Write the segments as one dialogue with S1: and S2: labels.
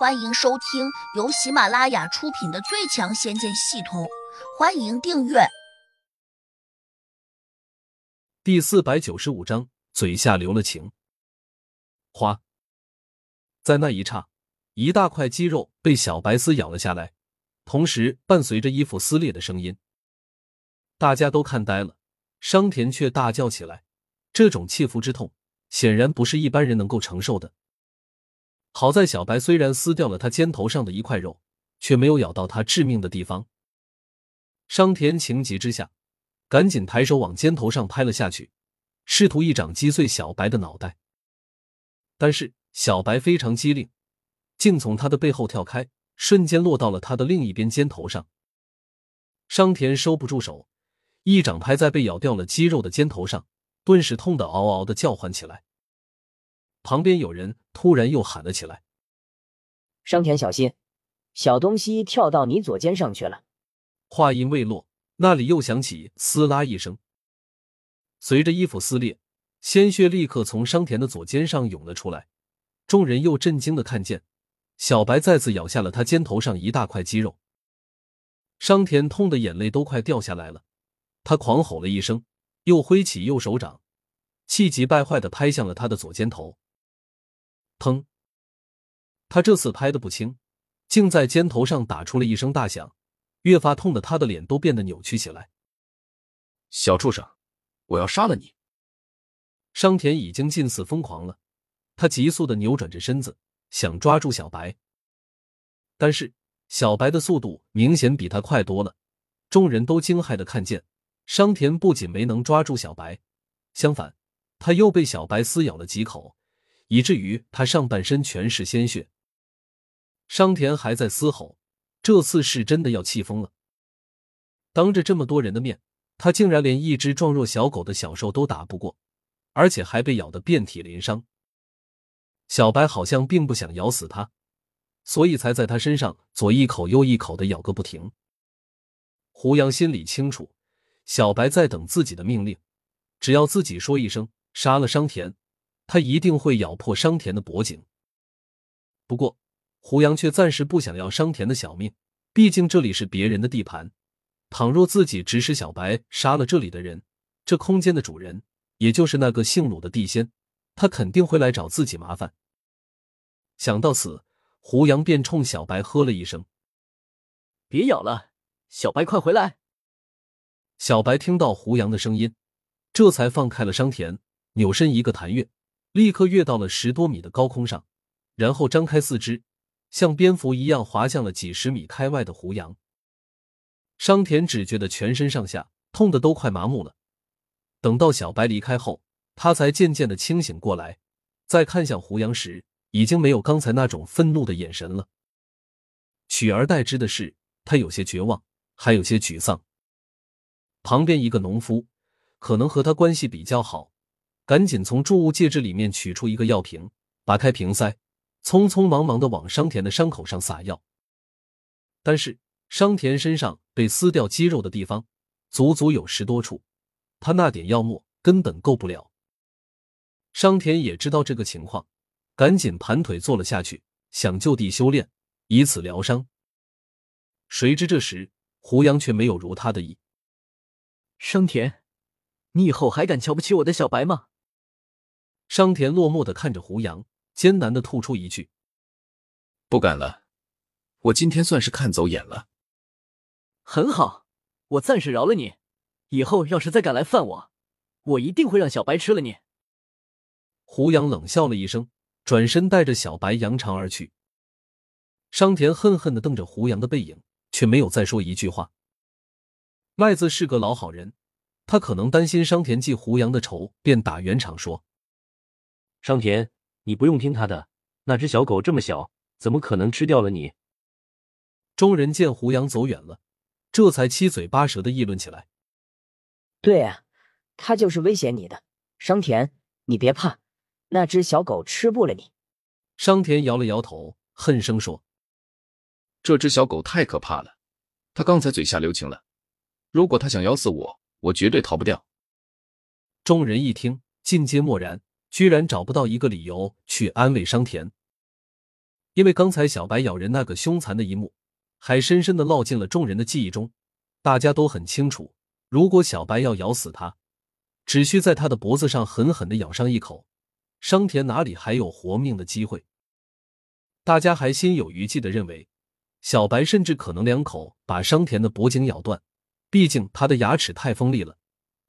S1: 欢迎收听由喜马拉雅出品的《最强仙剑系统》，欢迎订阅。
S2: 第四百九十五章，嘴下留了情。花，在那一刹，一大块肌肉被小白丝咬了下来，同时伴随着衣服撕裂的声音。大家都看呆了，商田却大叫起来。这种切肤之痛，显然不是一般人能够承受的。好在小白虽然撕掉了他肩头上的一块肉，却没有咬到他致命的地方。商田情急之下，赶紧抬手往肩头上拍了下去，试图一掌击碎小白的脑袋。但是小白非常机灵，竟从他的背后跳开，瞬间落到了他的另一边肩头上。商田收不住手，一掌拍在被咬掉了肌肉的肩头上，顿时痛得嗷嗷的叫唤起来。旁边有人突然又喊了起来：“
S3: 商田，小心，小东西跳到你左肩上去了。”
S2: 话音未落，那里又响起“撕拉”一声，随着衣服撕裂，鲜血立刻从商田的左肩上涌了出来。众人又震惊的看见，小白再次咬下了他肩头上一大块肌肉。商田痛的眼泪都快掉下来了，他狂吼了一声，又挥起右手掌，气急败坏的拍向了他的左肩头。砰！他这次拍的不轻，竟在肩头上打出了一声大响，越发痛的他的脸都变得扭曲起来。
S4: 小畜生，我要杀了你！
S2: 商田已经近似疯狂了，他急速的扭转着身子，想抓住小白，但是小白的速度明显比他快多了。众人都惊骇的看见，商田不仅没能抓住小白，相反，他又被小白撕咬了几口。以至于他上半身全是鲜血。商田还在嘶吼，这次是真的要气疯了。当着这么多人的面，他竟然连一只壮若小狗的小兽都打不过，而且还被咬得遍体鳞伤。小白好像并不想咬死他，所以才在他身上左一口右一口的咬个不停。胡杨心里清楚，小白在等自己的命令，只要自己说一声杀了商田。他一定会咬破商田的脖颈。不过，胡杨却暂时不想要商田的小命，毕竟这里是别人的地盘。倘若自己指使小白杀了这里的人，这空间的主人，也就是那个姓鲁的地仙，他肯定会来找自己麻烦。想到此，胡杨便冲小白喝了一声：“
S5: 别咬了，小白，快回来！”
S2: 小白听到胡杨的声音，这才放开了商田，扭身一个弹跃。立刻跃到了十多米的高空上，然后张开四肢，像蝙蝠一样滑向了几十米开外的胡杨。商田只觉得全身上下痛的都快麻木了。等到小白离开后，他才渐渐的清醒过来，再看向胡杨时，已经没有刚才那种愤怒的眼神了，取而代之的是他有些绝望，还有些沮丧。旁边一个农夫，可能和他关系比较好。赶紧从贮物戒指里面取出一个药瓶，拔开瓶塞，匆匆忙忙的往商田的伤口上撒药。但是商田身上被撕掉肌肉的地方足足有十多处，他那点药末根本够不了。商田也知道这个情况，赶紧盘腿坐了下去，想就地修炼，以此疗伤。谁知这时胡杨却没有如他的意。
S5: 商田，你以后还敢瞧不起我的小白吗？
S2: 商田落寞的看着胡杨，艰难的吐出一句：“
S4: 不敢了，我今天算是看走眼了。”
S5: 很好，我暂时饶了你，以后要是再敢来犯我，我一定会让小白吃了你。
S2: 胡杨冷笑了一声，转身带着小白扬长而去。商田恨恨的瞪着胡杨的背影，却没有再说一句话。麦子是个老好人，他可能担心商田记胡杨的仇，便打圆场说。
S6: 商田，你不用听他的。那只小狗这么小，怎么可能吃掉了你？
S2: 众人见胡杨走远了，这才七嘴八舌的议论起来。
S3: 对啊，他就是威胁你的。商田，你别怕，那只小狗吃不了你。
S2: 商田摇了摇头，恨声说：“
S4: 这只小狗太可怕了，它刚才嘴下留情了。如果它想咬死我，我绝对逃不掉。”
S2: 众人一听，尽皆默然。居然找不到一个理由去安慰商田。因为刚才小白咬人那个凶残的一幕，还深深的烙进了众人的记忆中。大家都很清楚，如果小白要咬死他，只需在他的脖子上狠狠的咬上一口，商田哪里还有活命的机会？大家还心有余悸的认为，小白甚至可能两口把商田的脖颈咬断。毕竟他的牙齿太锋利了，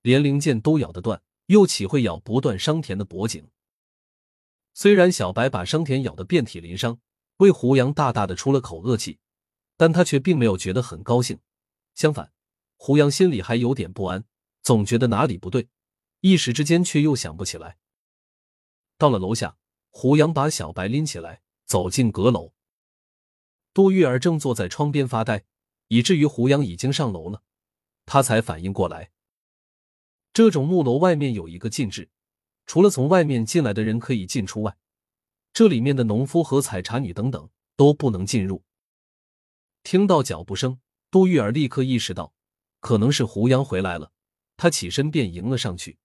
S2: 连零件都咬得断，又岂会咬不断商田的脖颈？虽然小白把商田咬得遍体鳞伤，为胡杨大大的出了口恶气，但他却并没有觉得很高兴。相反，胡杨心里还有点不安，总觉得哪里不对，一时之间却又想不起来。到了楼下，胡杨把小白拎起来，走进阁楼。杜玉儿正坐在窗边发呆，以至于胡杨已经上楼了，他才反应过来。这种木楼外面有一个禁制，除了从外面进来的人可以进出外，这里面的农夫和采茶女等等都不能进入。听到脚步声。杜玉儿立刻意识到，可能是胡杨回来了，他起身便迎了上去。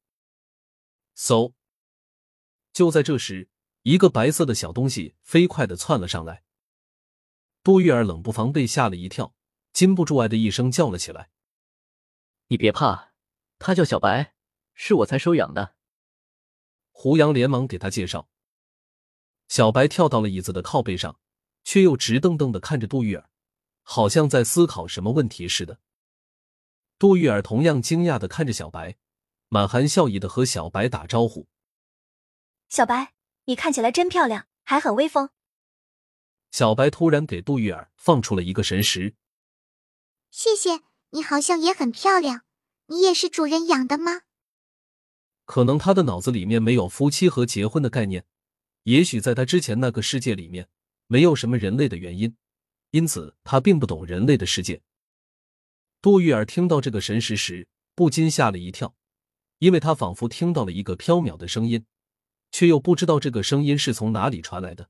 S2: 嗖！就在这时，一个白色的小东西飞快的窜了上来。杜玉儿冷不防被吓了一跳，禁不住“哎”的一声叫了起来。
S5: “你别怕，他叫小白，是我才收养的。”
S2: 胡杨连忙给他介绍。小白跳到了椅子的靠背上，却又直瞪瞪的看着杜玉儿。好像在思考什么问题似的。杜玉儿同样惊讶的看着小白，满含笑意的和小白打招呼：“
S7: 小白，你看起来真漂亮，还很威风。”
S2: 小白突然给杜玉儿放出了一个神识：“
S8: 谢谢你，好像也很漂亮。你也是主人养的吗？”
S2: 可能他的脑子里面没有夫妻和结婚的概念，也许在他之前那个世界里面，没有什么人类的原因。因此，他并不懂人类的世界。杜玉儿听到这个神识时，不禁吓了一跳，因为他仿佛听到了一个飘渺的声音，却又不知道这个声音是从哪里传来的。